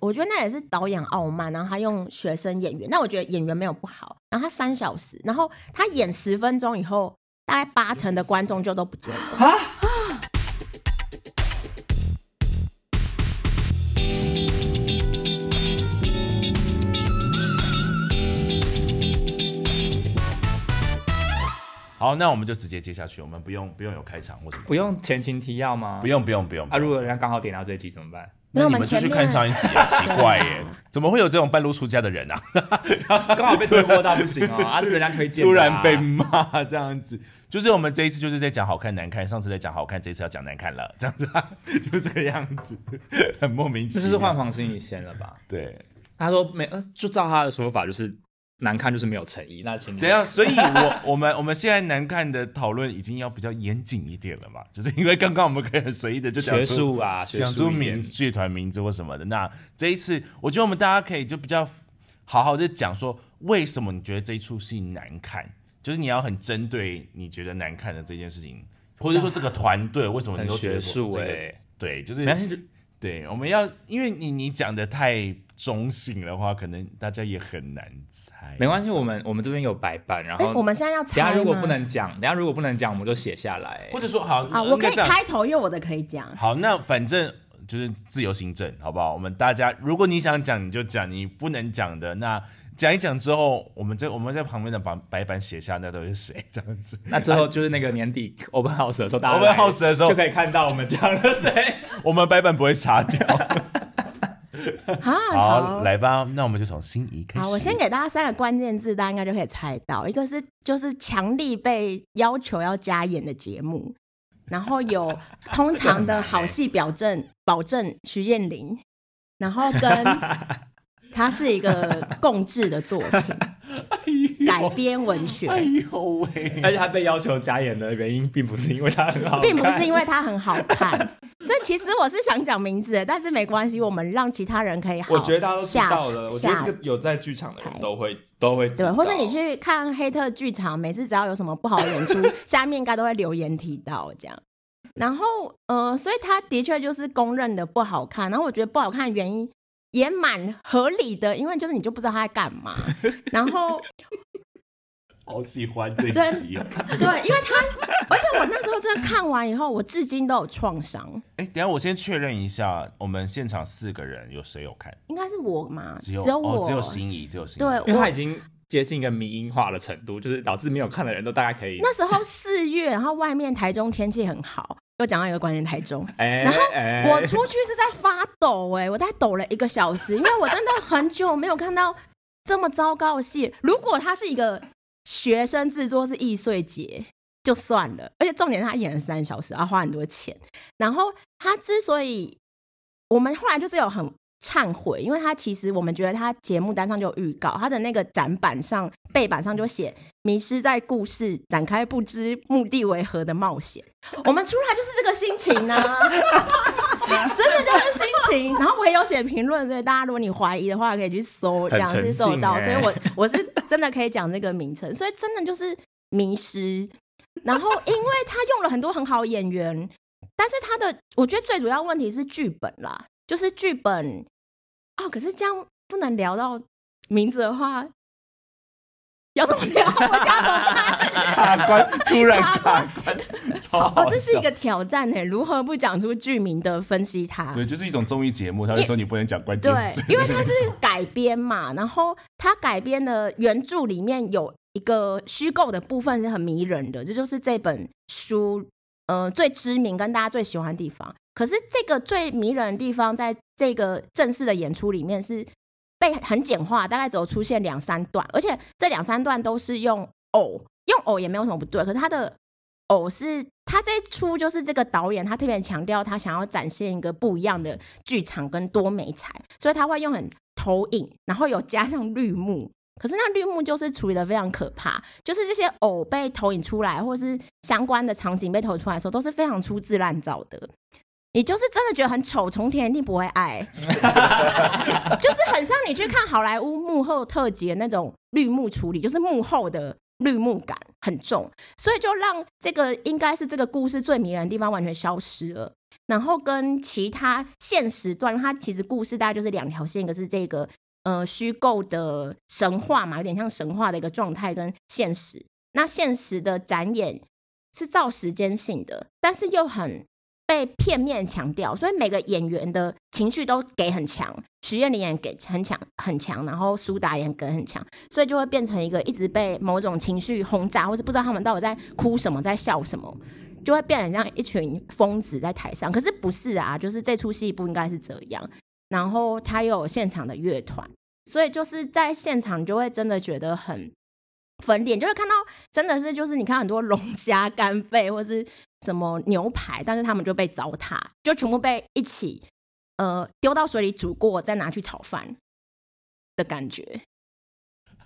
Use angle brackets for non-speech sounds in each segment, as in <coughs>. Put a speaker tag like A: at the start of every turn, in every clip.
A: 我觉得那也是导演傲慢，然后他用学生演员，那我觉得演员没有不好。然后他三小时，然后他演十分钟以后，大概八成的观众就都不见了。
B: 好，那我们就直接接下去，我们不用不用有开场或什么，
C: 不用前情提要吗？
B: 不用不用不用。
C: 啊，如果人家刚好点到这一集怎么办？
A: 那我
B: 你们就去看上一集啊，奇怪耶，<laughs> 怎么会有这种半路出家的人啊？<laughs>
C: 刚好被推播到不行哦，<laughs> 啊，人家推荐，
B: 突然被骂这样子，就是我们这一次就是在讲好看难看，上次在讲好看，这次要讲难看了，这样子就这个样子，很莫名其妙。
C: 这是换黄心怡先了吧？
B: 对，
C: 他说没，就照他的说法就是。难看就是没有诚意，那请
B: 等下，所以我 <laughs> 我们我们现在难看的讨论已经要比较严谨一点了嘛？就是因为刚刚我们可以很随意的就讲
C: 出啊，
B: 讲出名剧团名字或什么的。那这一次，我觉得我们大家可以就比较好好的讲说，为什么你觉得这一出戏难看？就是你要很针对你觉得难看的这件事情，或者说这个团队为什么
C: 很 <laughs> 学术？
B: 哎，对，就是对，我们要因为你你讲的太。中性的话，可能大家也很难猜。
C: 没关系，我们我们这边有白板，然后
A: 我们现在要猜。
C: 等下如果不能讲，等下如果不能讲，我们就写下来，
B: 或者说好
A: 啊，我可以开头，因为我的可以讲。
B: 好，那反正就是自由行政，好不好？我们大家，如果你想讲你就讲，你不能讲的那讲一讲之后，我们在我们在旁边的把白板写下那都是谁这样子。
C: 那最后就是那个年底 open house 的时候，大
B: 家 open house 的时候
C: 就可以看到我们讲了谁，<laughs>
B: 我们白板不会擦掉。<laughs>
A: 好，
B: 来吧，那我们就从心仪开始。
A: 好，我先给大家三个关键字，大家应该就可以猜到。一个是就是强力被要求要加演的节目，<laughs> 然后有通常的好戏表证保证徐燕玲，<laughs> 然后跟它是一个共制的作品，改编文学。
B: 哎呦喂！
C: 而且他被要求加演的原因，并不是因为他很好，
A: 并不是因为他很好看。<laughs> 所以其实我是想讲名字，但是没关系，我们让其他人可以。
C: 我觉得大家都知道了。我觉得这个有在剧场的人都会都会
A: 对，或者你去看黑特剧场，每次只要有什么不好的演出，<laughs> 下面应该都会留言提到这样。然后呃，所以他的确就是公认的不好看。然后我觉得不好看的原因也蛮合理的，因为就是你就不知道他在干嘛。<laughs> 然后。
B: 好喜欢这一集哦！
A: 对，因为他，而且我那时候真的看完以后，我至今都有创伤。
B: 哎，等下我先确认一下，我们现场四个人有谁有看？
A: 应该是我嘛？
B: 只有
A: 只有我，
B: 只有心仪，只有心仪。
A: 对，
C: 因为他已经接近一个迷音化的程度，就是导致没有看的人都大概可以。
A: 那时候四月，然后外面台中天气很好，又讲到一个关键台中，<laughs> 然后我出去是在发抖，哎，我大概抖了一个小时，因为我真的很久没有看到这么糟糕的戏。如果他是一个。学生制作是易碎节就算了，而且重点他演了三小时，要花很多钱。然后他之所以我们后来就是有很忏悔，因为他其实我们觉得他节目单上就有预告，他的那个展板上背板上就写迷失在故事展开不知目的为何的冒险。我们出来就是这个心情呢，<laughs> <laughs> 真的就是心情。然后我也有写评论，所以大家如果你怀疑的话，可以去搜，这样是搜到。所以我我是。真的可以讲这个名称，所以真的就是迷失。然后，因为他用了很多很好演员，但是他的我觉得最主要问题是剧本啦，就是剧本哦。可是这样不能聊到名字的话，要怎么聊？<laughs> <laughs>
B: 卡关，突然卡关，哦，
A: 这是一个挑战呢。如何不讲出剧名的分析？它
B: 对，就是一种综艺节目，他就说你不能讲关键
A: 词，因为它是改编嘛，然后。它改编的原著里面有一个虚构的部分是很迷人的，这就是这本书呃最知名跟大家最喜欢的地方。可是这个最迷人的地方，在这个正式的演出里面是被很简化，大概只有出现两三段，而且这两三段都是用偶，用偶也没有什么不对。可是它的偶是他这一出就是这个导演他特别强调他想要展现一个不一样的剧场跟多美彩，所以他会用很。投影，然后有加上绿幕，可是那绿幕就是处理的非常可怕，就是这些偶被投影出来，或是相关的场景被投出来的时候，都是非常粗制滥造的。你就是真的觉得很丑，从天一定不会爱，<laughs> 就是很像你去看好莱坞幕后特辑那种绿幕处理，就是幕后的绿幕感很重，所以就让这个应该是这个故事最迷人的地方完全消失了。然后跟其他现实段，它其实故事大概就是两条线，一个是这个呃虚构的神话嘛，有点像神话的一个状态跟现实。那现实的展演是照时间性的，但是又很。被片面强调，所以每个演员的情绪都给很强，徐艳玲也给很强很强，然后苏打也给很强，所以就会变成一个一直被某种情绪轰炸，或是不知道他们到底在哭什么，在笑什么，就会变成像一群疯子在台上。可是不是啊，就是这出戏不应该是这样。然后他又有现场的乐团，所以就是在现场就会真的觉得很粉脸，就会看到真的是就是你看很多 <laughs> 龙虾、干贝或是。什么牛排，但是他们就被糟蹋，就全部被一起呃丢到水里煮过，再拿去炒饭的感觉。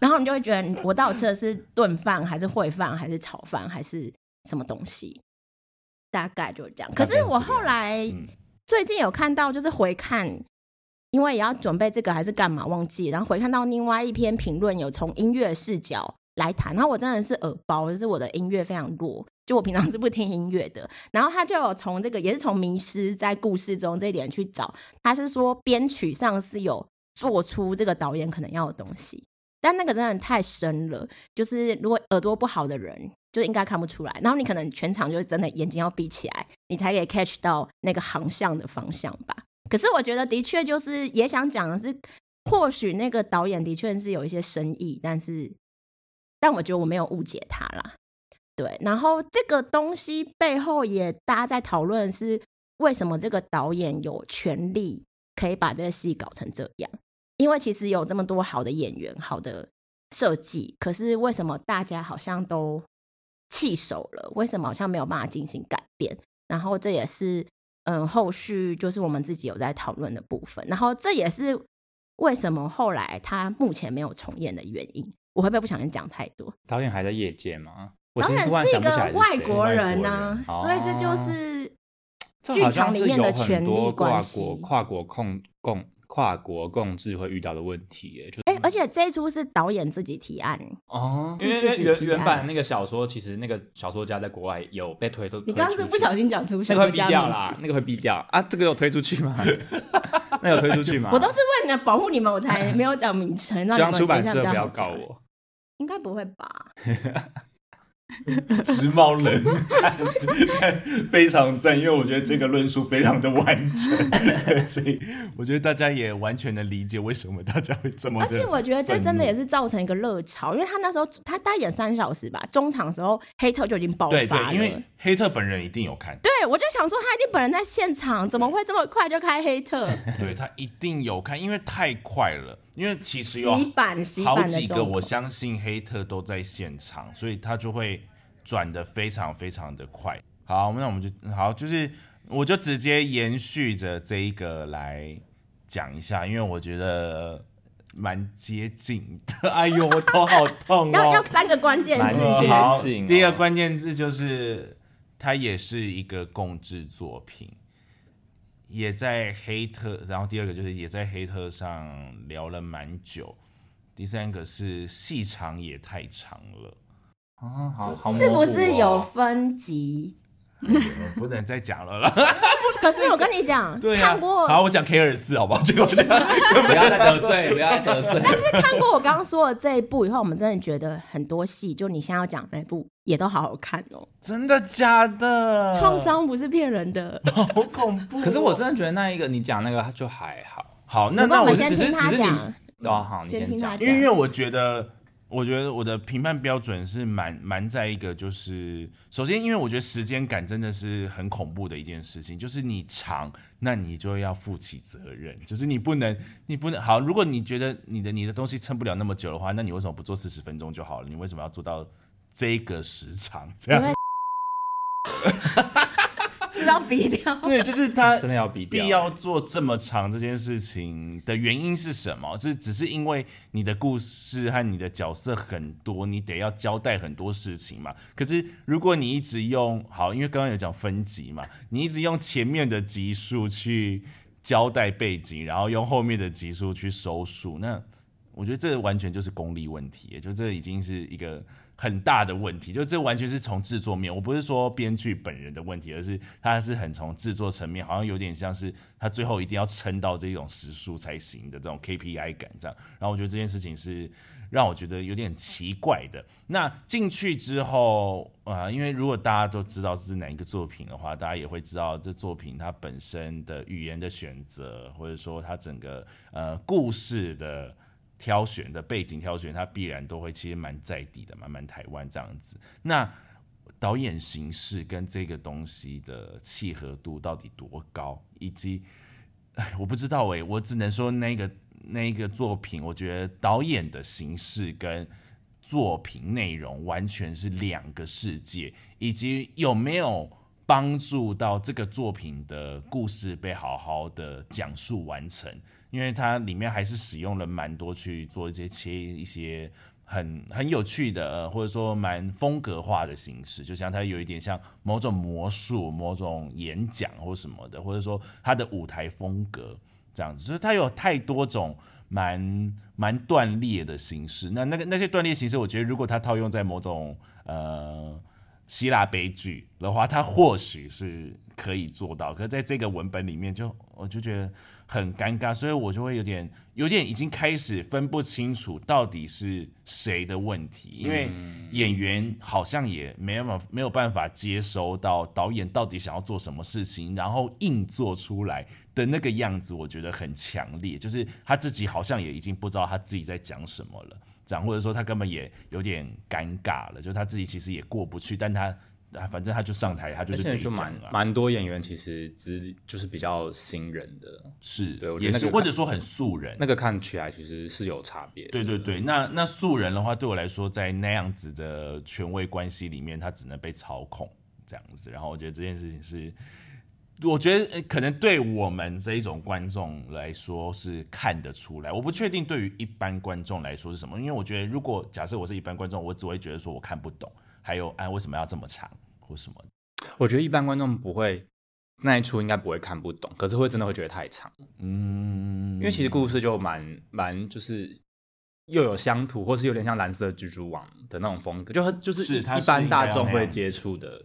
A: 然后你就会觉得，我到底吃的是炖饭，还是烩饭，还是炒饭，还是什么东西？大概就是这样。可是我后来最近有看到，就是回看，因为也要准备这个还是干嘛忘记，然后回看到另外一篇评论，有从音乐视角来谈。然后我真的是耳包，就是我的音乐非常弱。就我平常是不听音乐的，然后他就有从这个也是从迷失在故事中这一点去找，他是说编曲上是有做出这个导演可能要的东西，但那个真的太深了，就是如果耳朵不好的人就应该看不出来，然后你可能全场就真的眼睛要闭起来，你才可以 catch 到那个航向的方向吧。可是我觉得的确就是也想讲的是，或许那个导演的确是有一些深意，但是但我觉得我没有误解他啦。对，然后这个东西背后也大家在讨论是为什么这个导演有权利可以把这个戏搞成这样？因为其实有这么多好的演员、好的设计，可是为什么大家好像都弃手了？为什么好像没有办法进行改变？然后这也是嗯，后续就是我们自己有在讨论的部分。然后这也是为什么后来他目前没有重演的原因。我会不会不小心讲太多？
C: 导演还在业界吗？
A: 导演是一个外国人呢，所以这就是剧场里面的权力关系。
C: 跨国跨国共共跨国共治会遇到的问题，哎，就
A: 哎，而且这一出是导演自己提案
C: 哦，因为原原版那个小说，其实那个小说家在国外有被推出。
A: 你刚刚是不小心讲出那
C: 个会毙掉啦，那个会毙掉啊，这个有推出去吗？<laughs> 那有推出去吗？
A: 我都是为了保护你们，我才没有讲名称，让你们
C: 出版社不要告我。
A: 应该不会吧？<laughs>
B: 时髦人 <laughs> 非常赞，因为我觉得这个论述非常的完整，<laughs> 所以我觉得大家也完全能理解为什么大家会这么。
A: 而且我觉得这真的也是造成一个热潮，因为他那时候他大概演三小时吧，中场时候黑特就已经爆发
B: 了。因为黑特本人一定有看，
A: 对我就想说他一定本人在现场，怎么会这么快就开黑特？
B: 对他一定有看，因为太快了。因为其实有
A: 好
B: 几个，我相信黑特都在现场，所以他就会转的非常非常的快。好，那我们就好，就是我就直接延续着这一个来讲一下，因为我觉得蛮接近的。哎呦，我头好痛哦！
A: 要 <laughs> 要三个关键字，
C: 好，
B: 第一个关键字就是它也是一个共制作品。也在黑特，然后第二个就是也在黑特上聊了蛮久，第三个是戏长也太长了，
C: 啊，好好
A: 是不是有分级？
B: 不能再讲了啦。<laughs>
A: 可是我跟你讲，<laughs> 看过
B: 好，我讲 K 二四好不好？这个我讲，
C: 不要再得罪，不要得罪。<laughs>
A: 但是看过我刚刚说的这一部以后，我们真的觉得很多戏，就你现在要讲那部，也都好好看哦。
B: 真的假的？
A: 创伤不是骗人的，
B: 好恐怖。
C: 可是我真的觉得那一个你讲那个就还好。
B: 好，那那
A: 我
B: 只是只是你
C: 哦，好，你先讲，
B: 因为我觉得。我觉得我的评判标准是蛮蛮在一个，就是首先，因为我觉得时间感真的是很恐怖的一件事情，就是你长，那你就要负起责任，就是你不能，<laughs> 你不能好。如果你觉得你的你的东西撑不了那么久的话，那你为什么不做四十分钟就好了？你为什么要做到这个时长？这样。
A: 要比掉，
B: 对，就是他
C: 真的要比
B: 掉，必要做这么长这件事情的原因是什么？是只是因为你的故事和你的角色很多，你得要交代很多事情嘛？可是如果你一直用好，因为刚刚有讲分级嘛，你一直用前面的集数去交代背景，然后用后面的集数去收束，那。我觉得这完全就是功力问题，就这已经是一个很大的问题，就这完全是从制作面，我不是说编剧本人的问题，而是他是很从制作层面，好像有点像是他最后一定要撑到这种时速才行的这种 KPI 感这样。然后我觉得这件事情是。让我觉得有点奇怪的。那进去之后啊，因为如果大家都知道这是哪一个作品的话，大家也会知道这作品它本身的语言的选择，或者说它整个呃故事的挑选的背景挑选，它必然都会其实蛮在地的，蛮蛮台湾这样子。那导演形式跟这个东西的契合度到底多高，以及哎，我不知道哎，我只能说那个。那个作品，我觉得导演的形式跟作品内容完全是两个世界，以及有没有帮助到这个作品的故事被好好的讲述完成？因为它里面还是使用了蛮多去做一些切一些很很有趣的，或者说蛮风格化的形式，就像它有一点像某种魔术、某种演讲或什么的，或者说它的舞台风格。这样子，所以它有太多种蛮蛮断裂的形式。那那个那些断裂形式，我觉得如果它套用在某种呃希腊悲剧的话，它或许是可以做到。可是在这个文本里面，就我就觉得。很尴尬，所以我就会有点有点已经开始分不清楚到底是谁的问题，因为演员好像也没有没有办法接收到导演到底想要做什么事情，然后硬做出来的那个样子，我觉得很强烈，就是他自己好像也已经不知道他自己在讲什么了，这样或者说他根本也有点尴尬了，就他自己其实也过不去，但他。啊，反正他就上台，他就是
C: 蛮蛮多演员其实资就是比较新人的，
B: 是
C: 对，
B: 也是或者说很素人，
C: 那个看起来其实是有差别。
B: 对对对，那那素人的话，对我来说，在那样子的权威关系里面，他只能被操控这样子。然后我觉得这件事情是，我觉得可能对我们这一种观众来说是看得出来，我不确定对于一般观众来说是什么，因为我觉得如果假设我是一般观众，我只会觉得说我看不懂。还有，哎，为什么要这么长，或什么？
C: 我觉得一般观众不会那一出应该不会看不懂，可是会真的会觉得太长。嗯，因为其实故事就蛮蛮就是又有乡土，或是有点像蓝色蜘蛛网的那种风格，就就是一般大众会接触的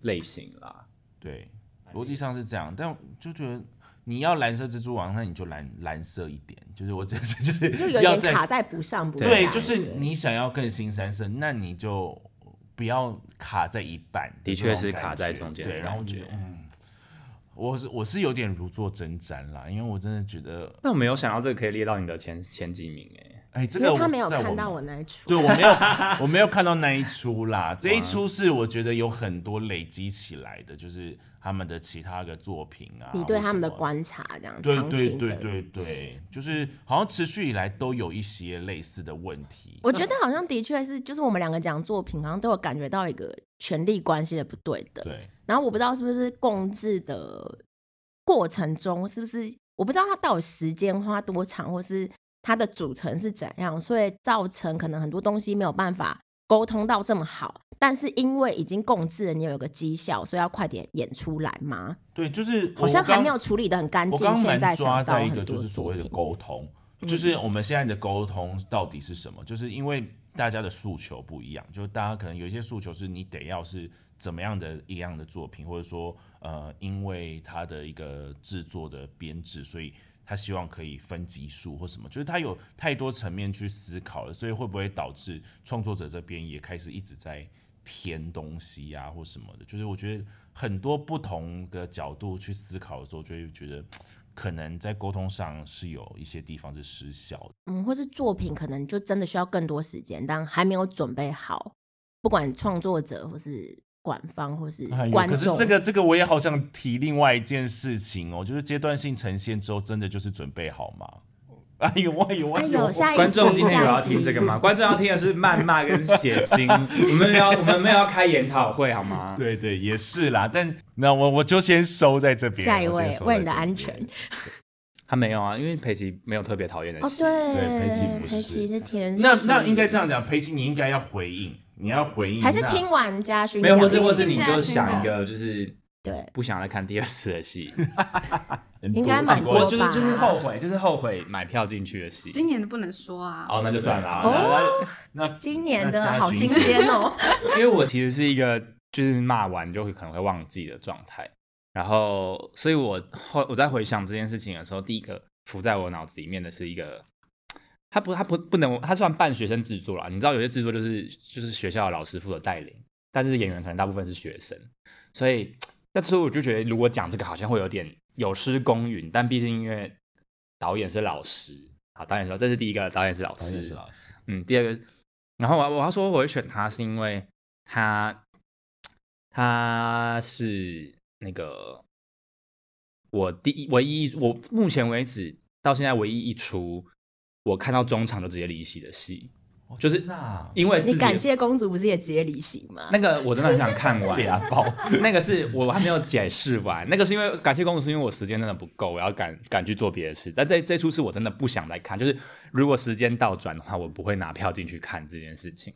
C: 类型啦。
B: 对，逻辑上是这样，但就觉得你要蓝色蜘蛛网，那你就蓝蓝色一点，就是我这是就是
A: 就有点卡在不上不
B: 对，就是你想要更新三色，那你就。不要卡在一半，
C: 的确是卡在中间。
B: 对，然后我觉得，嗯，我是我是有点如坐针毡啦，因为我真的觉得，
C: 那我没有想到这个可以列到你的前前几名哎。
B: 哎，这个
A: 他没有看到我那一出，
B: 对我没有，我没有看到那一出啦。这一出是我觉得有很多累积起来的，就是他们的其他的作品啊。
A: 你对他们的观察这样，
B: 对对对对对，就是好像持续以来都有一些类似的问题。
A: 我觉得好像的确是，就是我们两个讲作品，好像都有感觉到一个权力关系的不对的。
B: 对。
A: 然后我不知道是不是共治的过程中，是不是我不知道他到底时间花多长，或是。它的组成是怎样，所以造成可能很多东西没有办法沟通到这么好。但是因为已经共治了，你有一个绩效，所以要快点演出来吗？
B: 对，就是
A: 好像还没有处理的很干净。现在
B: 抓在一个就是所谓的沟通，就是我们现在的沟通到底是什么？就是因为大家的诉求不一样，就大家可能有一些诉求是你得要是怎么样的一样的作品，或者说呃，因为它的一个制作的编制，所以。他希望可以分级数或什么，就是他有太多层面去思考了，所以会不会导致创作者这边也开始一直在填东西呀，或什么的？就是我觉得很多不同的角度去思考的时候，就会觉得可能在沟通上是有一些地方是失效的。
A: 嗯，或是作品可能就真的需要更多时间，但还没有准备好，不管创作者或是。管方或是观
B: 众，可是这个这个我也好想提另外一件事情哦，就是阶段性呈现之后，真的就是准备好吗？<laughs> 哎呦哎呦哎呦！
C: 观众今天有要听这个吗？观众要听的是谩骂跟血腥，<laughs> 我们要我们没有要开研讨会好吗？
B: 对对，也是啦。但那我我就先收在这边。
A: 下一位，为你的安全。
C: 他没有啊，因为佩奇没有特别讨厌的戏。
A: 对
B: 对，佩奇不是。
A: 佩奇是天
B: 使。那那应该这样讲，佩奇你应该要回应。你要回应，
A: 还是听完家勋？
C: 没有，或是或是你就想一个，就是
A: 对，
C: 不想再看第二次的戏，<laughs>
A: 应该蛮多吧？
C: 就是就是后悔，就是后悔买票进去的戏。
D: 今年的不能说啊。
C: 哦，那就算了。
A: 哦，那今年的好新鲜哦。<laughs>
C: 因为我其实是一个就是骂完就会可能会忘记的状态，然后所以我后我在回想这件事情的时候，第一个浮在我脑子里面的是一个，他不他不不能他算半学生制作了，你知道有些制作就是就是学校的老师负责带领，但是演员可能大部分是学生，所以。那时候我就觉得，如果讲这个好像会有点有失公允，但毕竟因为导演是老师，好，导演说这是第一个，导演是老师，
B: 是老师，
C: 嗯，第二个，然后我我要说我会选他是因为他他是那个我第一唯一我目前为止到现在唯一一出我看到中场就直接离席的戏。就是那，因为
A: 你感谢公主不是也直接离席吗？
C: 那个我真的很想看完，<laughs> 那个是我还没有解释完。那个是因为感谢公主，是因为我时间真的不够，我要赶赶去做别的事。但这这出是我真的不想来看，就是如果时间倒转的话，我不会拿票进去看这件事情。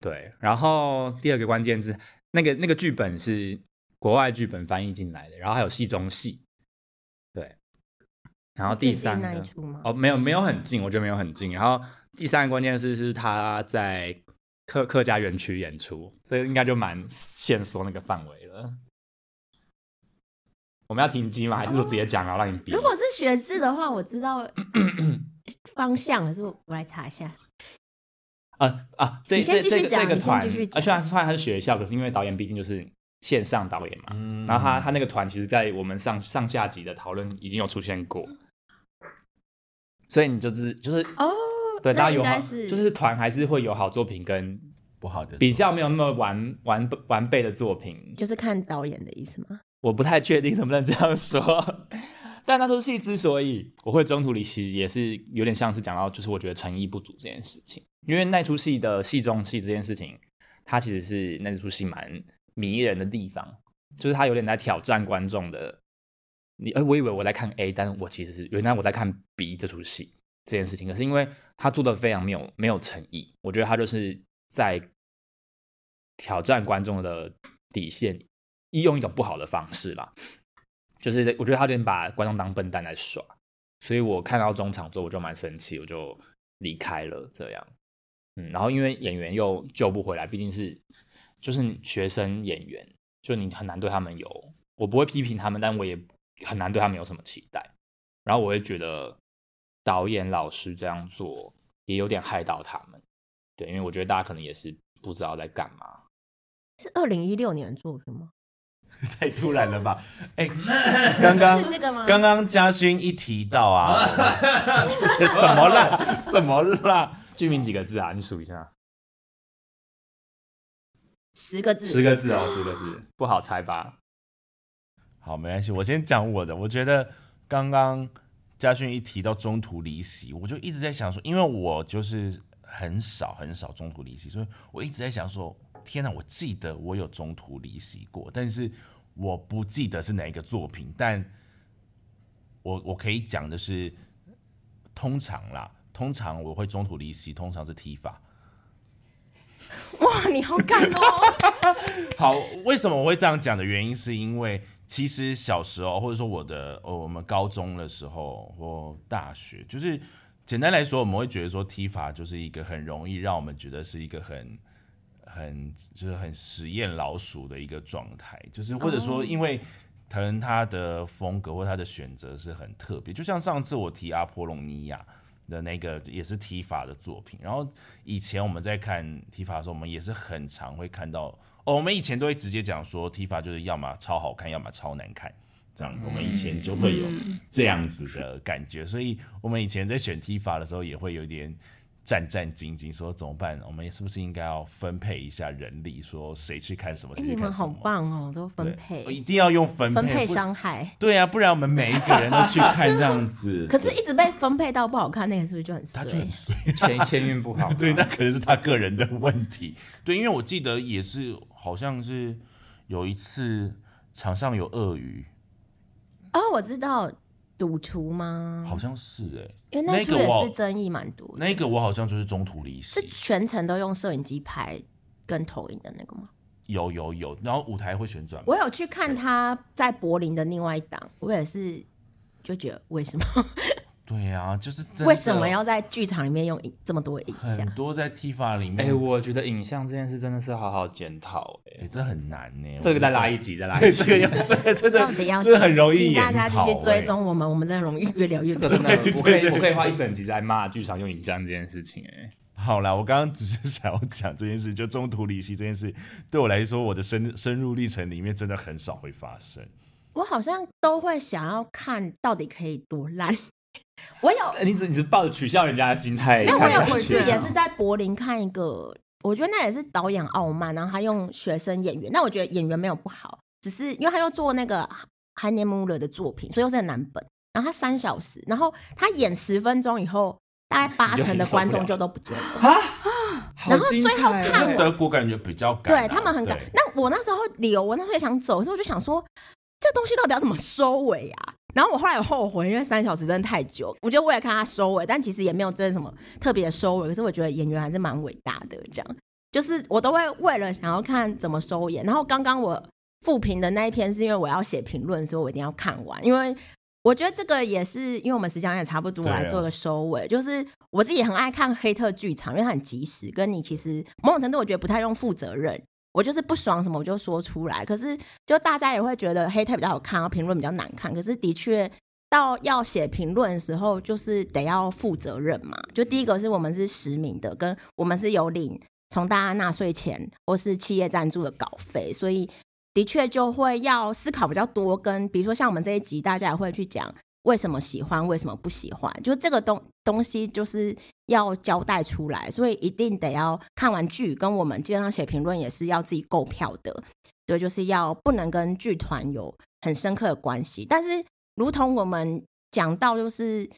C: 对，然后第二个关键字，那个那个剧本是国外剧本翻译进来的，然后还有戏中戏。对，然后第三个哦，没有没有很近，我觉得没有很近。然后。第三个关键是是他在客客家园区演出，这应该就蛮限缩那个范围了。我们要停机吗？还是说直接讲，然后让你比？
A: 如果是学制的话，我知道 <coughs> 方向，可是我来查一下。
C: 啊啊，这这这个这个团，啊，虽然虽然他是学校，可是因为导演毕竟就是线上导演嘛，然后他他那个团，其实在我们上上下集的讨论已经有出现过，所以你就是就是
A: 哦。
C: 对，大家有好，就是团还是会有好作品跟
B: 不好的，
C: 比较没有那么完完完备的作品，
A: 就是看导演的意思吗？
C: 我不太确定能不能这样说，<laughs> 但那出戏之所以我会中途离席，也是有点像是讲到，就是我觉得诚意不足这件事情，因为那出戏的戏中戏这件事情，它其实是那出戏蛮迷人的地方，就是它有点在挑战观众的，你哎，我以为我在看 A，但是我其实是原来我在看 B 这出戏。这件事情，可是因为他做的非常没有没有诚意，我觉得他就是在挑战观众的底线，用一种不好的方式啦。就是我觉得他有点把观众当笨蛋来耍，所以我看到中场之后我就蛮生气，我就离开了。这样，嗯，然后因为演员又救不回来，毕竟是就是学生演员，就你很难对他们有，我不会批评他们，但我也很难对他们有什么期待。然后我会觉得。导演老师这样做也有点害到他们，对，因为我觉得大家可能也是不知道在干嘛。
A: 是二零一六年的作品吗？<laughs>
B: 太突然了吧！哎，<laughs> 刚刚
A: 是这个吗？
B: 刚刚嘉勋一提到啊，<laughs> 什么啦？什么啦？
C: 剧名几个字啊？你数一下。
A: 十个字。
C: 十个字哦，十个字，不好猜吧？
B: 好，没关系，我先讲我的。我觉得刚刚。嘉勋一提到中途离席，我就一直在想说，因为我就是很少很少中途离席，所以我一直在想说，天哪！我记得我有中途离席过，但是我不记得是哪一个作品。但我我可以讲的是，通常啦，通常我会中途离席，通常是踢法。
A: 哇，你好感哦！<laughs>
B: 好，为什么我会这样讲的原因，是因为。其实小时候，或者说我的，哦，我们高中的时候或大学，就是简单来说，我们会觉得说踢法就是一个很容易让我们觉得是一个很很就是很实验老鼠的一个状态，就是或者说因为可能他的风格或他的选择是很特别，就像上次我提阿波隆尼亚的那个也是踢法的作品，然后以前我们在看踢法的时候，我们也是很常会看到。我们以前都会直接讲说，踢法就是要么超好看，要么超难看，这样。我们以前就会有这样子的感觉，所以我们以前在选踢法的时候，也会有点战战兢兢，说怎么办？我们是不是应该要分配一下人力，说谁去看什么？你
A: 们好棒哦，都分配，
B: 一定要用分
A: 配，分配伤害。
B: 对啊，不然我们每一个人都去看这样子，<laughs>
A: 可是一直被分配到不好看，那个是不是就很
B: 他就很 <laughs> 衰，
C: 前签运不好。<laughs>
B: 对，那可能是他个人的问题。对，因为我记得也是。好像是有一次场上有鳄鱼
A: 哦，我知道赌徒吗？
B: 好像是哎，
A: 因为那个也是争议蛮多。
B: 那个我好像就是中途离席，
A: 是全程都用摄影机拍跟投影的那个吗？
B: 有有有，然后舞台会旋转。
A: 我有去看他在柏林的另外一档，我也是就觉得为什么？
B: 对呀，就是
A: 为什么要在剧场里面用这么多影像？
B: 很多在 T 法里面。
C: 哎，我觉得影像这件事真的是好好检讨。
B: 哎，这很难呢。
C: 这个再拉一集，再拉一集。
B: 这个要 <laughs> 真的，真的很容易。
A: 请大家继续追踪我们，我们真的容易越聊越多。
C: 真的，我可以我可以花一整集在骂剧场用影像这件事情。哎，
B: 好啦，我刚刚只是想要讲这件事，就中途离席这件事，对我来说，我的深深入历程里面真的很少会发生。
A: 我好像都会想要看到底可以多烂。我有，
C: 你是你是抱着取笑人家的心态？
A: 没有，我有一次也是在柏林看一个，我觉得那也是导演傲慢，然后他用学生演员，那我觉得演员没有不好，只是因为他要做那个 Heine Muller 的作品，所以又是男本，然后他三小时，然后他演十分钟以后，大概八成的观众就都不见了啊，<gasps> 然后最后看
B: 德国感觉比较赶，
A: 对他们很赶。那我那时候留，我那时候也想走，所以我就想说，这东西到底要怎么收尾啊？然后我后来有后悔，因为三小时真的太久。我觉得我也看他收尾，但其实也没有真的什么特别的收尾。可是我觉得演员还是蛮伟大的，这样就是我都会为了想要看怎么收演。然后刚刚我复评的那一篇是因为我要写评论，所以我一定要看完。因为我觉得这个也是因为我们时间也差不多来做个收尾。就是我自己很爱看黑特剧场，因为它很及时，跟你其实某种程度我觉得不太用负责任。我就是不爽什么我就说出来，可是就大家也会觉得黑特比较好看，评论比较难看。可是的确到要写评论的时候，就是得要负责任嘛。就第一个是我们是实名的，跟我们是有领从大家纳税钱或是企业赞助的稿费，所以的确就会要思考比较多。跟比如说像我们这一集，大家也会去讲。为什么喜欢？为什么不喜欢？就这个东东西就是要交代出来，所以一定得要看完剧，跟我们基本上写评论也是要自己购票的。对，就是要不能跟剧团有很深刻的关系。但是，如同我们讲到，就是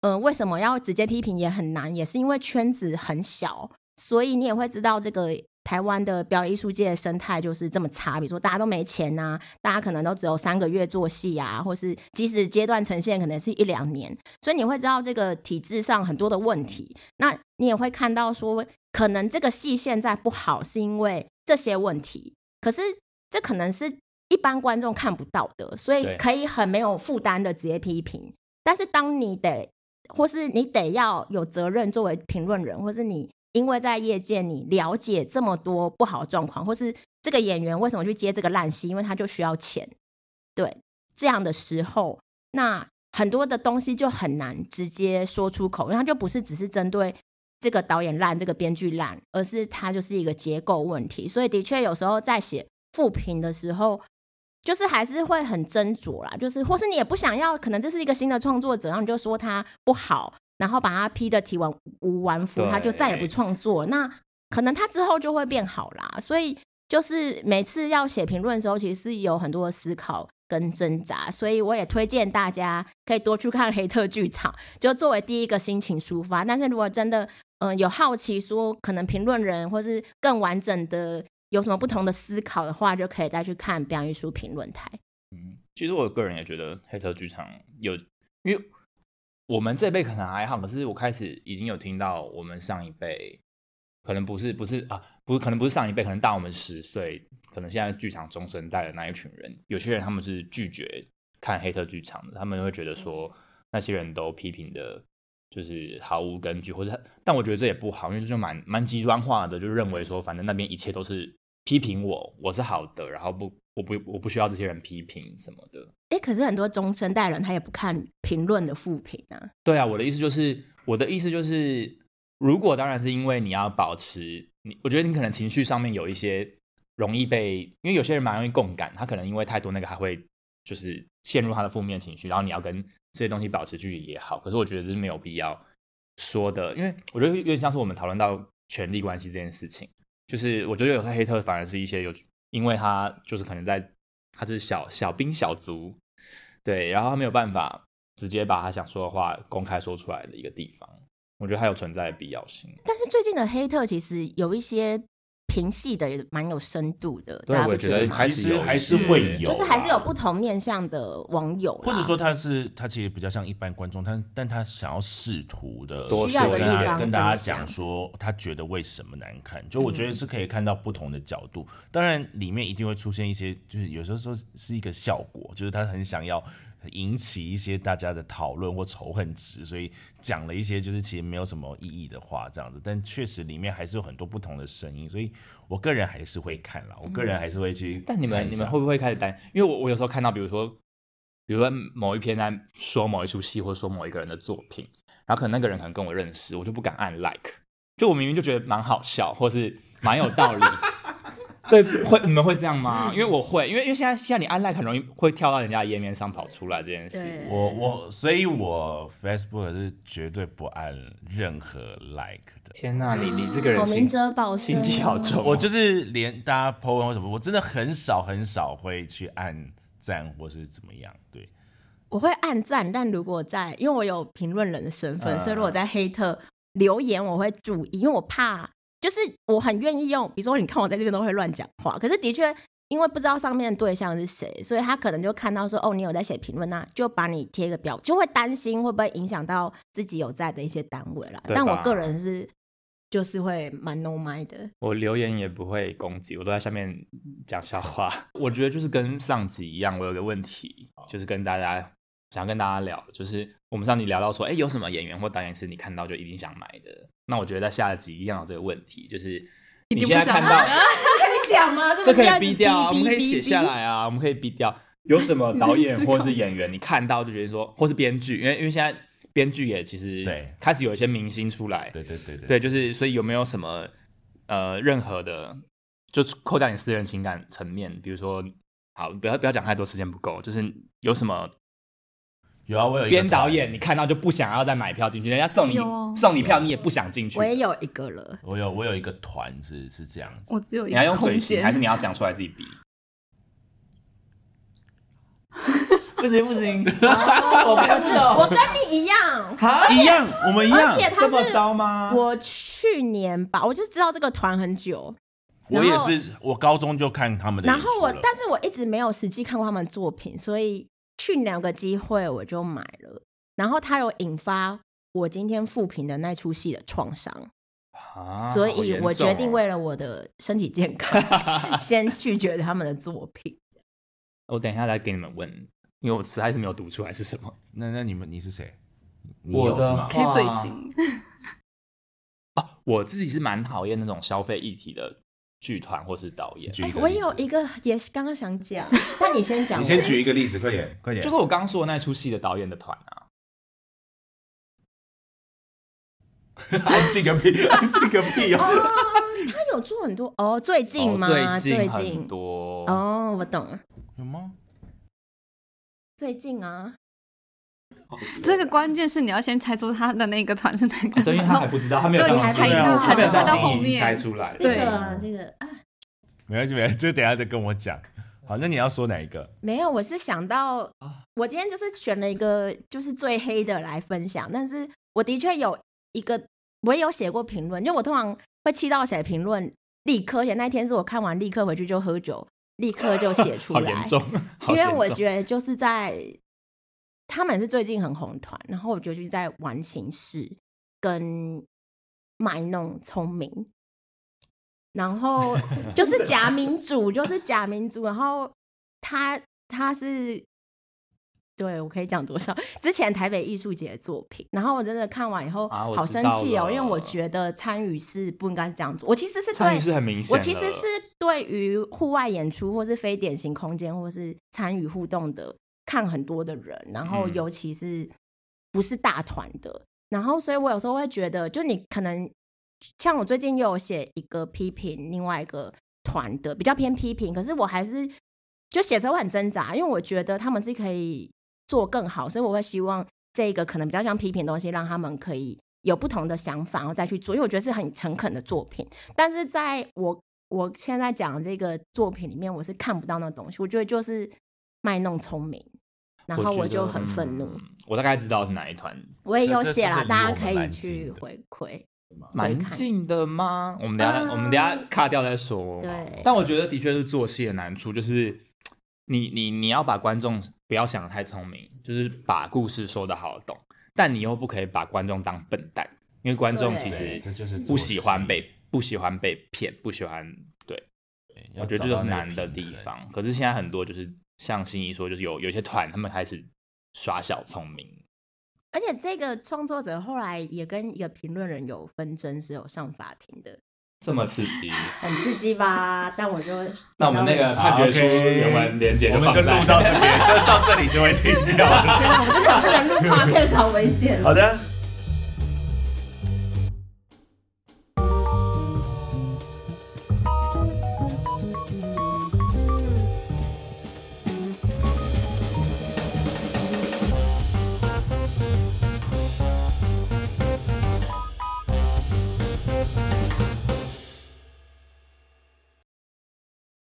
A: 嗯，为什么要直接批评也很难，也是因为圈子很小，所以你也会知道这个。台湾的表演艺术界的生态就是这么差，比如说大家都没钱呐，大家可能都只有三个月做戏啊，或是即使阶段呈现可能是一两年，所以你会知道这个体制上很多的问题。那你也会看到说，可能这个戏现在不好是因为这些问题，可是这可能是一般观众看不到的，所以可以很没有负担的直接批评。但是当你得，或是你得要有责任作为评论人，或是你。因为在业界，你了解这么多不好的状况，或是这个演员为什么去接这个烂戏，因为他就需要钱。对这样的时候，那很多的东西就很难直接说出口，因为他就不是只是针对这个导演烂、这个编剧烂，而是他就是一个结构问题。所以，的确有时候在写复评的时候，就是还是会很斟酌啦。就是，或是你也不想要，可能这是一个新的创作者，然后你就说他不好。然后把他批的体完无完肤，他就再也不创作。那可能他之后就会变好啦。所以就是每次要写评论的时候，其实是有很多的思考跟挣扎。所以我也推荐大家可以多去看黑特剧场，就作为第一个心情抒发。但是如果真的嗯有好奇说，可能评论人或是更完整的有什么不同的思考的话，就可以再去看表演艺术评论台。
C: 嗯，其实我个人也觉得黑特剧场有，因为。我们这辈可能还好，可是我开始已经有听到我们上一辈，可能不是不是啊，不可能不是上一辈，可能大我们十岁，可能现在剧场中生代的那一群人，有些人他们是拒绝看黑特剧场的，他们会觉得说那些人都批评的，就是毫无根据，或者但我觉得这也不好，因为这就蛮蛮极端化的，就认为说反正那边一切都是批评我，我是好的，然后不。我不我不需要这些人批评什么的。
A: 哎，可是很多中生代人他也不看评论的负评啊。
C: 对啊，我的意思就是，我的意思就是，如果当然是因为你要保持你，我觉得你可能情绪上面有一些容易被，因为有些人蛮容易共感，他可能因为太多那个还会就是陷入他的负面情绪，然后你要跟这些东西保持距离也好。可是我觉得这是没有必要说的，因为我觉得有点像是我们讨论到权力关系这件事情，就是我觉得有些黑特反而是一些有。因为他就是可能在，他是小小兵小卒，对，然后他没有办法直接把他想说的话公开说出来的一个地方，我觉得他有存在的必要性。
A: 但是最近的黑特其实有一些评戏的也蛮有深度的，
C: 对，我觉得
B: 其实还是会有，
A: 就是还是有不同面向的网友，
B: 或者说他是他其实比较像一般观众，他但他想要试图的
A: 多
B: 跟跟大家讲说他觉得为什么难看，就我觉得是可以看到不同的角度，当然里面一定会出现一些，就是有时候说是一个效果，就是他很想要。引起一些大家的讨论或仇恨值，所以讲了一些就是其实没有什么意义的话，这样子。但确实里面还是有很多不同的声音，所以我个人还是会看了，我个人还是会去。
C: 但你们你们会不会开始担？因为我我有时候看到，比如说，比如说某一篇在说某一出戏，或者说某一个人的作品，然后可能那个人可能跟我认识，我就不敢按 like，就我明明就觉得蛮好笑，或是蛮有道理。<laughs> 对，会你们会这样吗？因为我会，因为因为现在现在你按 like 很容易会跳到人家页面上跑出来这件事。
B: 我我，所以我 Facebook 是绝对不按任何 like 的。
C: 天哪，你你这个人
A: 心心
C: 机好重。
B: 我就是连大家 po 或什么，我真的很少很少会去按赞或是怎么样。对，
A: 我会按赞，但如果在，因为我有评论人的身份，所以如果在黑特留言，我会注意，因为我怕。就是我很愿意用，比如说你看我在这边都会乱讲话，可是的确因为不知道上面的对象是谁，所以他可能就看到说哦，你有在写评论，那就把你贴个标，就会担心会不会影响到自己有在的一些单位了。但我个人是就是会蛮 no mind 的，
C: 我留言也不会攻击，我都在下面讲笑话。<laughs> 我觉得就是跟上集一样，我有个问题，就是跟大家想跟大家聊，就是我们上集聊到说，哎，有什么演员或导演是你看到就一定想买的？那我觉得在下一集一样有这个问题，就是你现在看到，<laughs> 可
A: 以讲吗？
C: 这可以逼掉，我们可以写下来啊，我们可以逼掉。有什么导演或是演员，你看到就觉得说，或是编剧，因为因为现在编剧也其实
B: 对
C: 开始有一些明星出来，
B: 对对对
C: 对，对，就是所以有没有什么呃任何的，就扣掉你私人情感层面，比如说，好，不要不要讲太多，时间不够，就是有什么。
B: 有啊，我有
C: 编导演，你看到就不想要再买票进去，人家送你送你票，你也不想进去。
A: 我也有一个了，
B: 我有我有一个团是是这样子，
D: 我只有
C: 你要用嘴型，<laughs> 还是你要讲出来自己比？不 <laughs> 行不行，<laughs>
A: 我我跟你一样，
B: 一样，我们一样，
A: 而且他
C: 是糟吗？
A: 我去年吧，我就知道这个团很久，
B: 我也是，我高中就看他们的，
A: 然后我，但是我一直没有实际看过他们作品，所以。去年有个机会，我就买了，然后它有引发我今天复评的那出戏的创伤，所以我决定为了我的身体健康，<laughs> 先拒绝他们的作品。<laughs>
C: 我等一下再给你们问，因为我实在是没有读出来是什么。
B: 那那你们你是谁？
C: 我的
D: 可以嘴型。<laughs>
C: 哦，我自己是蛮讨厌那种消费议题的。剧团或是导演，
A: 我有一个也是刚刚想讲，<laughs> 那你先讲。
B: 你先举一个例子，快点，快点。
C: 就是我刚刚说的那出戏的导演的团啊。<laughs>
B: 安静个屁！<laughs> 安静个屁哦！
A: 他有做很多哦，最近吗？最近
C: 很多
A: 哦，我懂了。
B: 有吗？
A: 最近啊。
D: 这个关键是你要先猜出他的那个团是哪个，
C: 对，因为他还不知道，他没有
D: 猜，
C: 他没有猜到后面猜出来。
A: 这个这个啊，
B: 没关系，没关系，就等下再跟我讲。好，那你要说哪一个？
A: 没有，我是想到，我今天就是选了一个就是最黑的来分享，但是我的确有一个，我也有写过评论，就我通常会气到写评论，立刻，而且那天是我看完立刻回去就喝酒，立刻就写出来，<laughs>
C: 好严重，
A: 因为我觉得就是在。他们是最近很红团，然后我觉得就是在玩形式跟卖弄聪明，然后 <laughs> 就是假民主，就是假民主。然后他他是对我可以讲多少？之前台北艺术节的作品，然后我真的看完以后好生气哦，因为我觉得参与是不应该是这样做。我其实是
C: 参与是很明显，
A: 我其实是对于户外演出或是非典型空间或是参与互动的。看很多的人，然后尤其是不是大团的，然后所以我有时候会觉得，就你可能像我最近又有写一个批评另外一个团的，比较偏批评，可是我还是就写时候很挣扎，因为我觉得他们是可以做更好，所以我会希望这个可能比较像批评东西，让他们可以有不同的想法，然后再去做，因为我觉得是很诚恳的作品。但是在我我现在讲这个作品里面，我是看不到那东西，我觉得就是。卖弄聪明，然后我就很愤怒。
C: 我大概知道是哪一团，
A: 我也有写了，大家可以去回馈。
C: 蛮近的吗？我们等下我们等下卡掉再说。
A: 对，
C: 但我觉得的确是做戏的难处，就是你你你要把观众不要想的太聪明，就是把故事说的好懂，但你又不可以把观众当笨蛋，因为观众其实
B: 这就是
C: 不喜欢被不喜欢被骗，不喜欢对。我觉得这就是难的地方。可是现在很多就是像心仪说，就是有有些团他们开始耍小聪明。
A: 而且这个创作者后来也跟一个评论人有纷争，是有上法庭的。
C: 这么刺激，<laughs>
A: 很刺激吧？但我就 <laughs>
C: 那我们那个判决书原文连接
B: 就放在，就录到这边，<laughs> 就到这里就会停掉了。
A: 我们这不能录 podcast，好危险。
B: 好的。